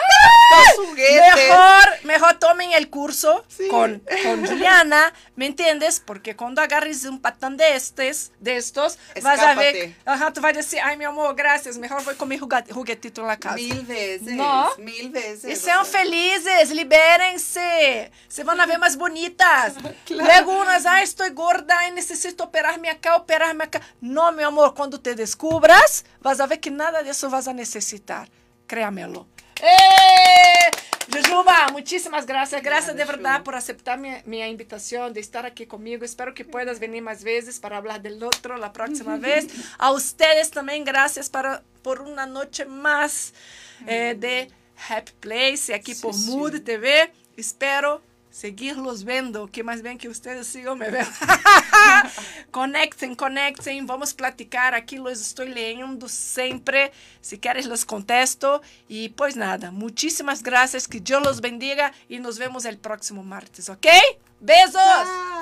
tantos juguetes. Mejor, mejor tomen el curso sí. con, con Juliana, ¿me entiendes? Porque cuando agarres un patán de estos, de estos Escápate. vas a ver, ajá, tú vas a decir, ay, mi amor, gracias, mejor voy con mi juguetito en la casa. Mil veces. ¿No? Mil veces. Y sean felices, libérense. Se van a ver más bonitas. claro. Luego unas, ay, estoy gorda, ay, necesito necesito operarme acá, operarme acá. No, mi amor, cuando te descubras, vas a ver que nada de eso vas a necesitar. Créamelo. ¡Eh! Jujuba, muchísimas gracias. Gracias de verdad por aceptar mi, mi, invitación, de estar aquí conmigo. Espero que puedas venir más veces para hablar del otro la próxima vez. A ustedes también gracias para, por una noche más eh, de Happy Place aquí por sí, Mood sí. TV. Espero seguirlos vendo, que mais bem que vocês sigam me vendo. conectem conectem vamos platicar aqui, los estou leyendo sempre, se queres los contesto. E pois nada, muitíssimas graças que Deus los bendiga e nos vemos el próximo martes, ¿ok? Besos.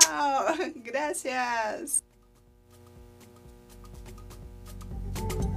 Wow.